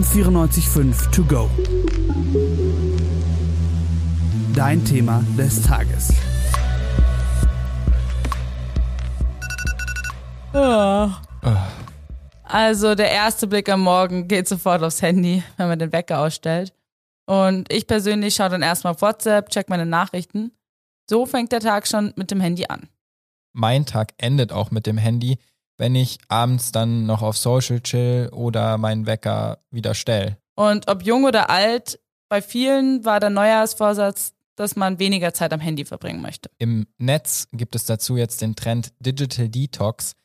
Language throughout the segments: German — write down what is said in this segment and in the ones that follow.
M945 To Go. Dein Thema des Tages. Also der erste Blick am Morgen geht sofort aufs Handy, wenn man den Wecker ausstellt. Und ich persönlich schaue dann erstmal auf WhatsApp, check meine Nachrichten. So fängt der Tag schon mit dem Handy an. Mein Tag endet auch mit dem Handy, wenn ich abends dann noch auf Social chill oder meinen Wecker wieder stell. Und ob jung oder alt, bei vielen war der Neujahrsvorsatz, dass man weniger Zeit am Handy verbringen möchte. Im Netz gibt es dazu jetzt den Trend Digital Detox.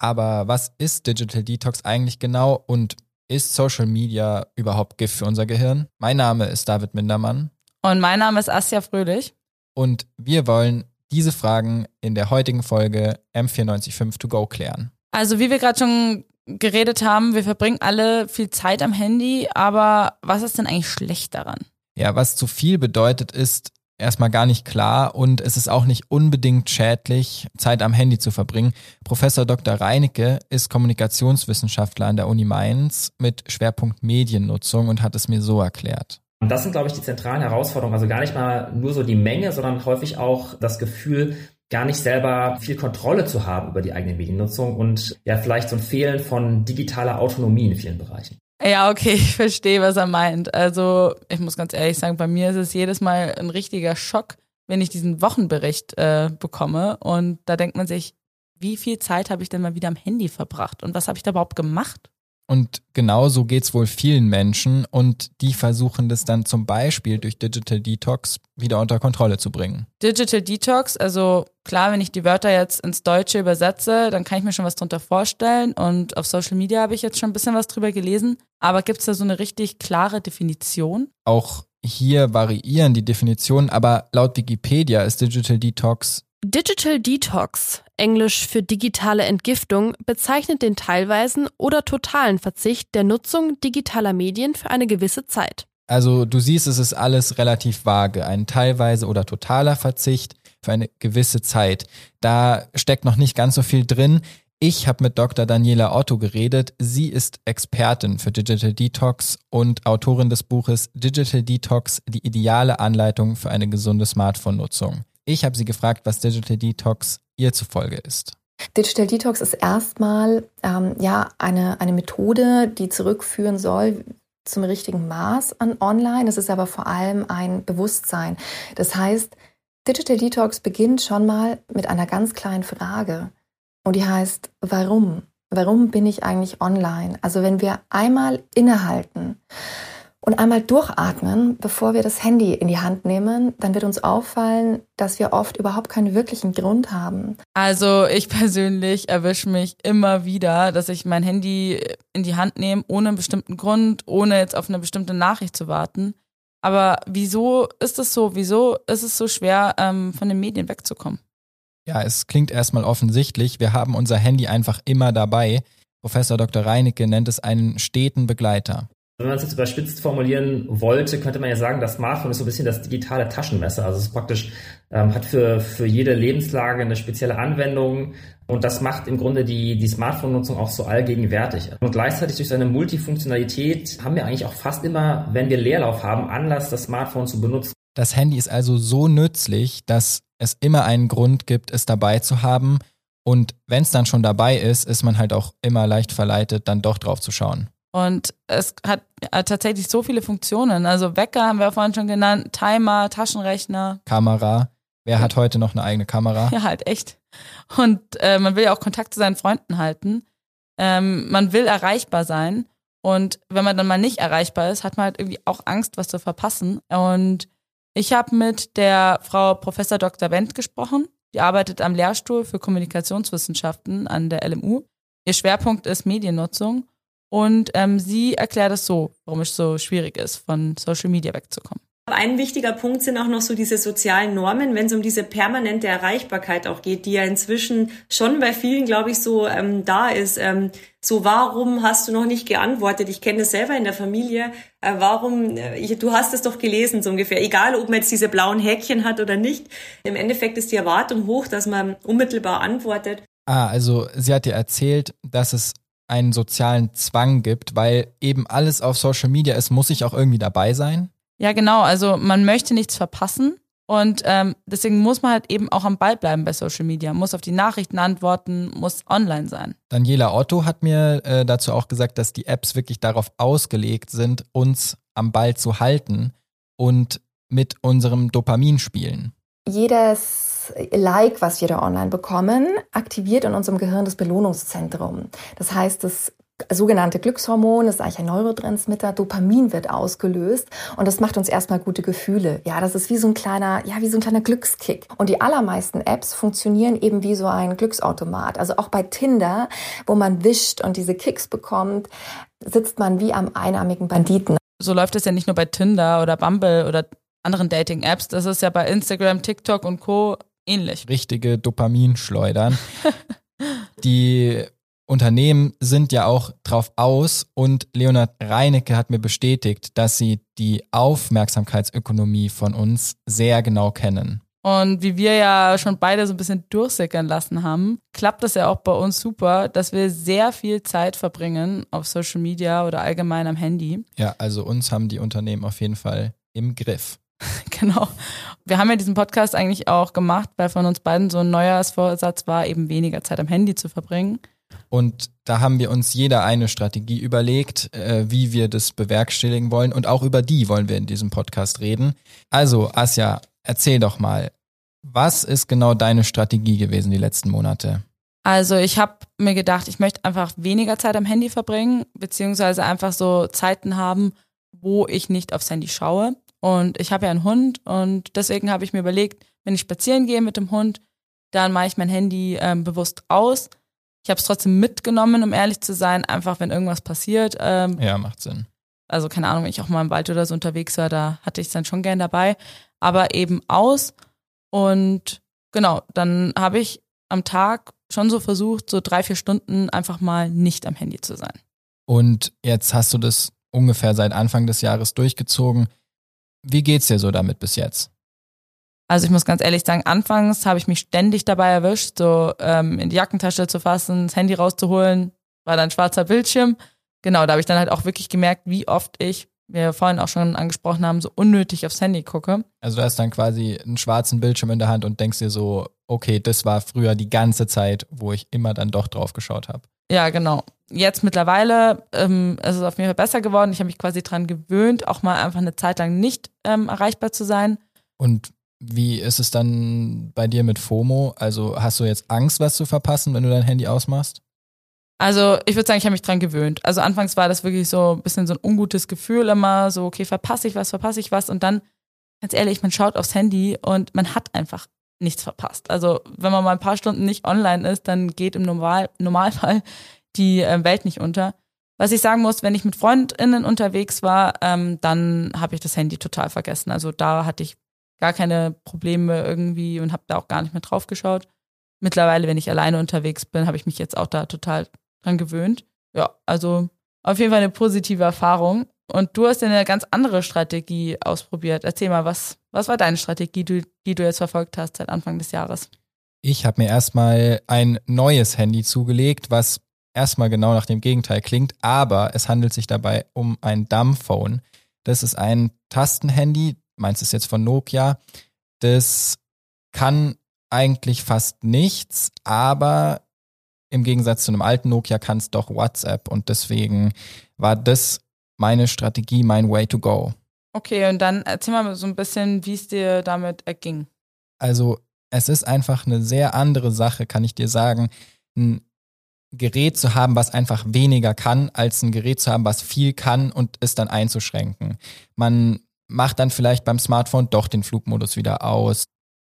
Aber was ist Digital Detox eigentlich genau und ist Social Media überhaupt Gift für unser Gehirn? Mein Name ist David Mindermann. Und mein Name ist Asja Fröhlich. Und wir wollen diese Fragen in der heutigen Folge M945 To Go klären. Also wie wir gerade schon geredet haben, wir verbringen alle viel Zeit am Handy, aber was ist denn eigentlich schlecht daran? Ja, was zu viel bedeutet, ist erstmal gar nicht klar und es ist auch nicht unbedingt schädlich, Zeit am Handy zu verbringen. Professor Dr. Reinecke ist Kommunikationswissenschaftler an der Uni Mainz mit Schwerpunkt Mediennutzung und hat es mir so erklärt. Und das sind, glaube ich, die zentralen Herausforderungen. Also gar nicht mal nur so die Menge, sondern häufig auch das Gefühl, gar nicht selber viel Kontrolle zu haben über die eigene Mediennutzung und ja, vielleicht so ein Fehlen von digitaler Autonomie in vielen Bereichen. Ja, okay, ich verstehe, was er meint. Also, ich muss ganz ehrlich sagen, bei mir ist es jedes Mal ein richtiger Schock, wenn ich diesen Wochenbericht äh, bekomme. Und da denkt man sich, wie viel Zeit habe ich denn mal wieder am Handy verbracht und was habe ich da überhaupt gemacht? Und genauso geht's wohl vielen Menschen und die versuchen das dann zum Beispiel durch Digital Detox wieder unter Kontrolle zu bringen. Digital Detox, also klar, wenn ich die Wörter jetzt ins Deutsche übersetze, dann kann ich mir schon was drunter vorstellen und auf Social Media habe ich jetzt schon ein bisschen was drüber gelesen. Aber gibt's da so eine richtig klare Definition? Auch hier variieren die Definitionen, aber laut Wikipedia ist Digital Detox Digital Detox, englisch für digitale Entgiftung, bezeichnet den teilweisen oder totalen Verzicht der Nutzung digitaler Medien für eine gewisse Zeit. Also du siehst, es ist alles relativ vage. Ein teilweise oder totaler Verzicht für eine gewisse Zeit. Da steckt noch nicht ganz so viel drin. Ich habe mit Dr. Daniela Otto geredet. Sie ist Expertin für Digital Detox und Autorin des Buches Digital Detox, die ideale Anleitung für eine gesunde Smartphone-Nutzung. Ich habe sie gefragt, was Digital Detox ihr zufolge ist. Digital Detox ist erstmal ähm, ja eine, eine Methode, die zurückführen soll zum richtigen Maß an Online. Es ist aber vor allem ein Bewusstsein. Das heißt, Digital Detox beginnt schon mal mit einer ganz kleinen Frage. Und die heißt, warum? Warum bin ich eigentlich online? Also wenn wir einmal innehalten und einmal durchatmen, bevor wir das Handy in die Hand nehmen, dann wird uns auffallen, dass wir oft überhaupt keinen wirklichen Grund haben. Also ich persönlich erwische mich immer wieder, dass ich mein Handy in die Hand nehme, ohne einen bestimmten Grund, ohne jetzt auf eine bestimmte Nachricht zu warten. Aber wieso ist es so? Wieso ist es so schwer, ähm, von den Medien wegzukommen? Ja, es klingt erstmal offensichtlich. Wir haben unser Handy einfach immer dabei. Professor Dr. Reinecke nennt es einen steten Begleiter. Wenn man es jetzt überspitzt formulieren wollte, könnte man ja sagen, das Smartphone ist so ein bisschen das digitale Taschenmesser. Also es praktisch, ähm, hat für, für jede Lebenslage eine spezielle Anwendung und das macht im Grunde die, die Smartphone-Nutzung auch so allgegenwärtig. Und gleichzeitig durch seine Multifunktionalität haben wir eigentlich auch fast immer, wenn wir Leerlauf haben, Anlass, das Smartphone zu benutzen. Das Handy ist also so nützlich, dass es immer einen Grund gibt, es dabei zu haben. Und wenn es dann schon dabei ist, ist man halt auch immer leicht verleitet, dann doch drauf zu schauen. Und es hat tatsächlich so viele Funktionen. Also Wecker haben wir vorhin schon genannt, Timer, Taschenrechner. Kamera. Wer hat heute noch eine eigene Kamera? Ja, halt echt. Und äh, man will ja auch Kontakt zu seinen Freunden halten. Ähm, man will erreichbar sein. Und wenn man dann mal nicht erreichbar ist, hat man halt irgendwie auch Angst, was zu verpassen. Und ich habe mit der Frau Professor Dr. Wendt gesprochen. Die arbeitet am Lehrstuhl für Kommunikationswissenschaften an der LMU. Ihr Schwerpunkt ist Mediennutzung. Und ähm, sie erklärt es so, warum es so schwierig ist, von Social Media wegzukommen. Ein wichtiger Punkt sind auch noch so diese sozialen Normen, wenn es um diese permanente Erreichbarkeit auch geht, die ja inzwischen schon bei vielen, glaube ich, so ähm, da ist. Ähm, so, warum hast du noch nicht geantwortet? Ich kenne das selber in der Familie. Äh, warum? Äh, ich, du hast es doch gelesen, so ungefähr. Egal, ob man jetzt diese blauen Häkchen hat oder nicht. Im Endeffekt ist die Erwartung hoch, dass man unmittelbar antwortet. Ah, also sie hat dir erzählt, dass es einen sozialen Zwang gibt, weil eben alles auf Social Media ist, muss ich auch irgendwie dabei sein? Ja, genau. Also man möchte nichts verpassen. Und ähm, deswegen muss man halt eben auch am Ball bleiben bei Social Media, muss auf die Nachrichten antworten, muss online sein. Daniela Otto hat mir äh, dazu auch gesagt, dass die Apps wirklich darauf ausgelegt sind, uns am Ball zu halten und mit unserem Dopamin spielen. Jedes Like, was wir da online bekommen, aktiviert in unserem Gehirn das Belohnungszentrum. Das heißt, das sogenannte Glückshormon, das ist eigentlich ein Neurotransmitter, Dopamin wird ausgelöst und das macht uns erstmal gute Gefühle. Ja, das ist wie so ein kleiner, ja, wie so ein kleiner Glückskick. Und die allermeisten Apps funktionieren eben wie so ein Glücksautomat. Also auch bei Tinder, wo man wischt und diese Kicks bekommt, sitzt man wie am einarmigen Banditen. So läuft es ja nicht nur bei Tinder oder Bumble oder anderen Dating-Apps. Das ist ja bei Instagram, TikTok und Co. ähnlich. Richtige Dopaminschleudern. die Unternehmen sind ja auch drauf aus und Leonard Reinecke hat mir bestätigt, dass sie die Aufmerksamkeitsökonomie von uns sehr genau kennen. Und wie wir ja schon beide so ein bisschen durchsickern lassen haben, klappt das ja auch bei uns super, dass wir sehr viel Zeit verbringen auf Social Media oder allgemein am Handy. Ja, also uns haben die Unternehmen auf jeden Fall im Griff. genau. Wir haben ja diesen Podcast eigentlich auch gemacht, weil von uns beiden so ein Neujahrsvorsatz war, eben weniger Zeit am Handy zu verbringen. Und da haben wir uns jeder eine Strategie überlegt, äh, wie wir das bewerkstelligen wollen. Und auch über die wollen wir in diesem Podcast reden. Also, Asja, erzähl doch mal, was ist genau deine Strategie gewesen die letzten Monate? Also ich habe mir gedacht, ich möchte einfach weniger Zeit am Handy verbringen, beziehungsweise einfach so Zeiten haben, wo ich nicht aufs Handy schaue. Und ich habe ja einen Hund und deswegen habe ich mir überlegt, wenn ich spazieren gehe mit dem Hund, dann mache ich mein Handy ähm, bewusst aus ich habe es trotzdem mitgenommen, um ehrlich zu sein, einfach wenn irgendwas passiert. Ähm, ja, macht Sinn. Also keine Ahnung, wenn ich auch mal im Wald oder so unterwegs war, da hatte ich es dann schon gern dabei. Aber eben aus. Und genau, dann habe ich am Tag schon so versucht, so drei, vier Stunden einfach mal nicht am Handy zu sein. Und jetzt hast du das ungefähr seit Anfang des Jahres durchgezogen. Wie geht's dir so damit bis jetzt? Also ich muss ganz ehrlich sagen, anfangs habe ich mich ständig dabei erwischt, so ähm, in die Jackentasche zu fassen, das Handy rauszuholen, war dann schwarzer Bildschirm. Genau, da habe ich dann halt auch wirklich gemerkt, wie oft ich, wir vorhin auch schon angesprochen haben, so unnötig aufs Handy gucke. Also du hast dann quasi einen schwarzen Bildschirm in der Hand und denkst dir so, okay, das war früher die ganze Zeit, wo ich immer dann doch drauf geschaut habe. Ja, genau. Jetzt mittlerweile ähm, ist es auf jeden Fall besser geworden. Ich habe mich quasi dran gewöhnt, auch mal einfach eine Zeit lang nicht ähm, erreichbar zu sein. Und wie ist es dann bei dir mit FOMO? Also hast du jetzt Angst, was zu verpassen, wenn du dein Handy ausmachst? Also ich würde sagen, ich habe mich dran gewöhnt. Also anfangs war das wirklich so ein bisschen so ein ungutes Gefühl immer, so okay, verpasse ich was, verpasse ich was und dann, ganz ehrlich, man schaut aufs Handy und man hat einfach nichts verpasst. Also wenn man mal ein paar Stunden nicht online ist, dann geht im Normal Normalfall die äh, Welt nicht unter. Was ich sagen muss, wenn ich mit FreundInnen unterwegs war, ähm, dann habe ich das Handy total vergessen. Also da hatte ich gar keine Probleme irgendwie und habe da auch gar nicht mehr drauf geschaut. Mittlerweile, wenn ich alleine unterwegs bin, habe ich mich jetzt auch da total dran gewöhnt. Ja, also auf jeden Fall eine positive Erfahrung. Und du hast eine ganz andere Strategie ausprobiert. Erzähl mal, was, was war deine Strategie, die, die du jetzt verfolgt hast seit Anfang des Jahres? Ich habe mir erstmal ein neues Handy zugelegt, was erstmal genau nach dem Gegenteil klingt, aber es handelt sich dabei um ein Dumbphone. Das ist ein Tastenhandy, meins ist jetzt von Nokia, das kann eigentlich fast nichts, aber im Gegensatz zu einem alten Nokia kann es doch WhatsApp und deswegen war das meine Strategie, mein Way to go. Okay, und dann erzähl mal so ein bisschen, wie es dir damit erging. Also, es ist einfach eine sehr andere Sache, kann ich dir sagen, ein Gerät zu haben, was einfach weniger kann, als ein Gerät zu haben, was viel kann und es dann einzuschränken. Man macht dann vielleicht beim Smartphone doch den Flugmodus wieder aus.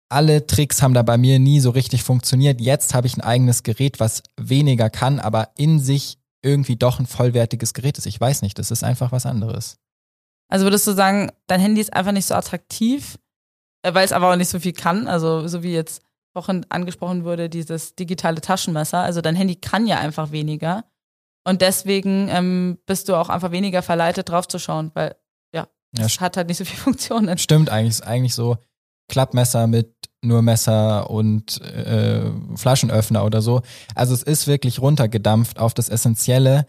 Alle Tricks haben da bei mir nie so richtig funktioniert. Jetzt habe ich ein eigenes Gerät, was weniger kann, aber in sich irgendwie doch ein vollwertiges Gerät ist. Ich weiß nicht, das ist einfach was anderes. Also würdest du sagen, dein Handy ist einfach nicht so attraktiv, äh, weil es aber auch nicht so viel kann? Also so wie jetzt vorhin angesprochen wurde, dieses digitale Taschenmesser. Also dein Handy kann ja einfach weniger. Und deswegen ähm, bist du auch einfach weniger verleitet, draufzuschauen, weil das ja, hat halt nicht so viel Funktionen. Stimmt eigentlich, ist eigentlich so Klappmesser mit nur Messer und äh, Flaschenöffner oder so. Also es ist wirklich runtergedampft auf das Essentielle.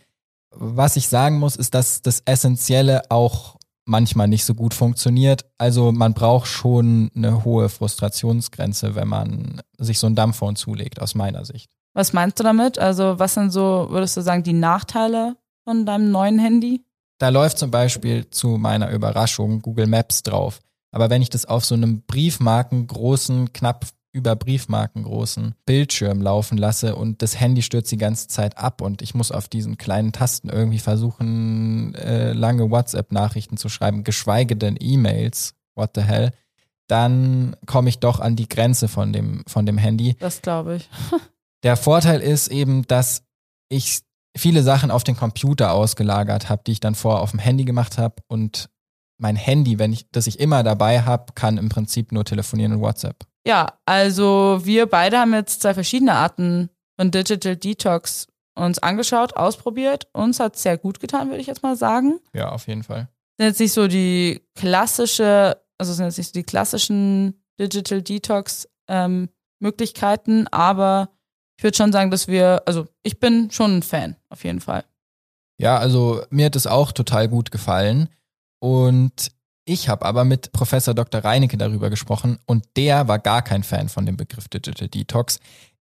Was ich sagen muss, ist, dass das Essentielle auch manchmal nicht so gut funktioniert. Also man braucht schon eine hohe Frustrationsgrenze, wenn man sich so ein Dampfphone zulegt, aus meiner Sicht. Was meinst du damit? Also was sind so, würdest du sagen, die Nachteile von deinem neuen Handy? Da läuft zum Beispiel zu meiner Überraschung Google Maps drauf. Aber wenn ich das auf so einem Briefmarken großen, knapp über Briefmarken großen Bildschirm laufen lasse und das Handy stürzt die ganze Zeit ab und ich muss auf diesen kleinen Tasten irgendwie versuchen, äh, lange WhatsApp-Nachrichten zu schreiben, geschweige denn E-Mails, what the hell, dann komme ich doch an die Grenze von dem, von dem Handy. Das glaube ich. Der Vorteil ist eben, dass ich viele Sachen auf den Computer ausgelagert habe, die ich dann vorher auf dem Handy gemacht habe und mein Handy, wenn ich, das ich immer dabei habe, kann im Prinzip nur telefonieren und WhatsApp. Ja, also wir beide haben jetzt zwei verschiedene Arten von Digital Detox uns angeschaut, ausprobiert. Uns hat es sehr gut getan, würde ich jetzt mal sagen. Ja, auf jeden Fall. Sind jetzt nicht so die klassische, also sind jetzt nicht so die klassischen Digital Detox ähm, Möglichkeiten, aber ich würde schon sagen, dass wir, also ich bin schon ein Fan, auf jeden Fall. Ja, also mir hat es auch total gut gefallen. Und ich habe aber mit Professor Dr. Reinecke darüber gesprochen und der war gar kein Fan von dem Begriff Digital Detox.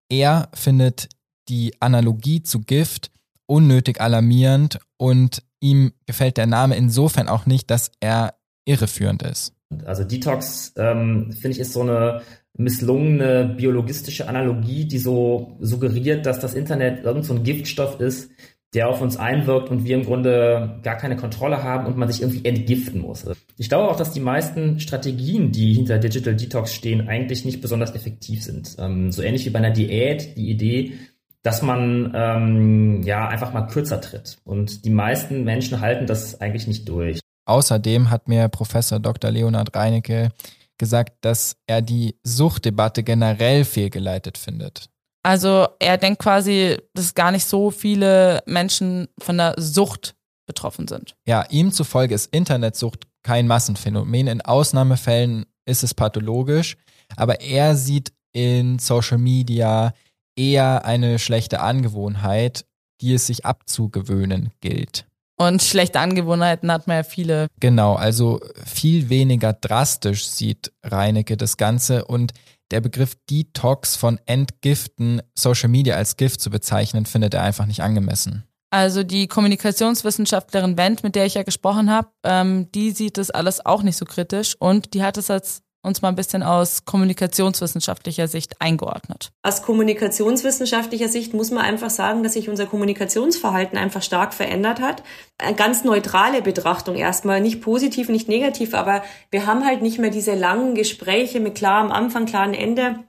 Er findet die Analogie zu Gift unnötig alarmierend und ihm gefällt der Name insofern auch nicht, dass er irreführend ist. Also Detox, ähm, finde ich, ist so eine misslungene biologistische Analogie, die so suggeriert, dass das Internet irgend so ein Giftstoff ist, der auf uns einwirkt und wir im Grunde gar keine Kontrolle haben und man sich irgendwie entgiften muss. Ich glaube auch, dass die meisten Strategien, die hinter Digital Detox stehen, eigentlich nicht besonders effektiv sind. Ähm, so ähnlich wie bei einer Diät, die Idee, dass man ähm, ja einfach mal kürzer tritt. Und die meisten Menschen halten das eigentlich nicht durch. Außerdem hat mir Professor Dr. Leonhard Reinecke gesagt, dass er die Suchtdebatte generell fehlgeleitet findet. Also er denkt quasi, dass gar nicht so viele Menschen von der Sucht betroffen sind. Ja, ihm zufolge ist Internetsucht kein Massenphänomen. In Ausnahmefällen ist es pathologisch, aber er sieht in Social Media eher eine schlechte Angewohnheit, die es sich abzugewöhnen gilt. Und schlechte Angewohnheiten hat man ja viele. Genau, also viel weniger drastisch sieht Reinecke das Ganze und der Begriff Detox von Entgiften, Social Media als Gift zu bezeichnen, findet er einfach nicht angemessen. Also die Kommunikationswissenschaftlerin Wendt, mit der ich ja gesprochen habe, ähm, die sieht das alles auch nicht so kritisch und die hat es als uns mal ein bisschen aus kommunikationswissenschaftlicher Sicht eingeordnet. Aus kommunikationswissenschaftlicher Sicht muss man einfach sagen, dass sich unser Kommunikationsverhalten einfach stark verändert hat. Eine ganz neutrale Betrachtung erstmal, nicht positiv, nicht negativ, aber wir haben halt nicht mehr diese langen Gespräche mit klarem Anfang, klarem Ende.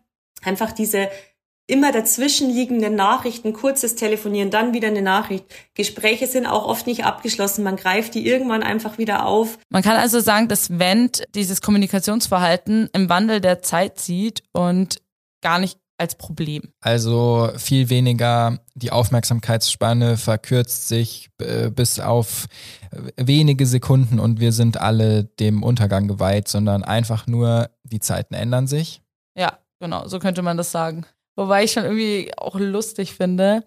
Einfach diese immer dazwischen liegenden Nachrichten, kurzes Telefonieren, dann wieder eine Nachricht. Gespräche sind auch oft nicht abgeschlossen. Man greift die irgendwann einfach wieder auf. Man kann also sagen, dass Wendt dieses Kommunikationsverhalten im Wandel der Zeit sieht und gar nicht als Problem. Also viel weniger die Aufmerksamkeitsspanne verkürzt sich äh, bis auf wenige Sekunden und wir sind alle dem Untergang geweiht, sondern einfach nur die Zeiten ändern sich. Ja, genau, so könnte man das sagen. Wobei ich schon irgendwie auch lustig finde,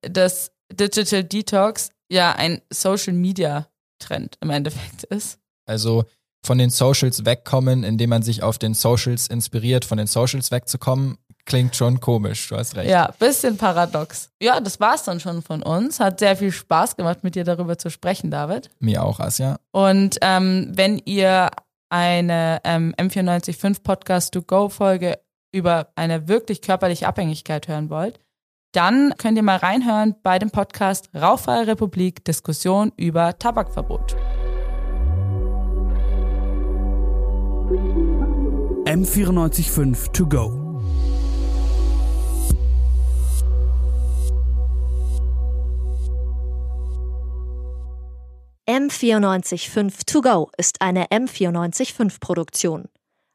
dass Digital Detox ja ein Social Media Trend im Endeffekt ist. Also von den Socials wegkommen, indem man sich auf den Socials inspiriert, von den Socials wegzukommen, klingt schon komisch, du hast recht. Ja, bisschen paradox. Ja, das war's dann schon von uns. Hat sehr viel Spaß gemacht, mit dir darüber zu sprechen, David. Mir auch, Asja. Und ähm, wenn ihr eine ähm, M945 Podcast to Go Folge über eine wirklich körperliche Abhängigkeit hören wollt, dann könnt ihr mal reinhören bei dem Podcast Rauchfreie Republik Diskussion über Tabakverbot. M945 to go. M945 to go ist eine M945 Produktion.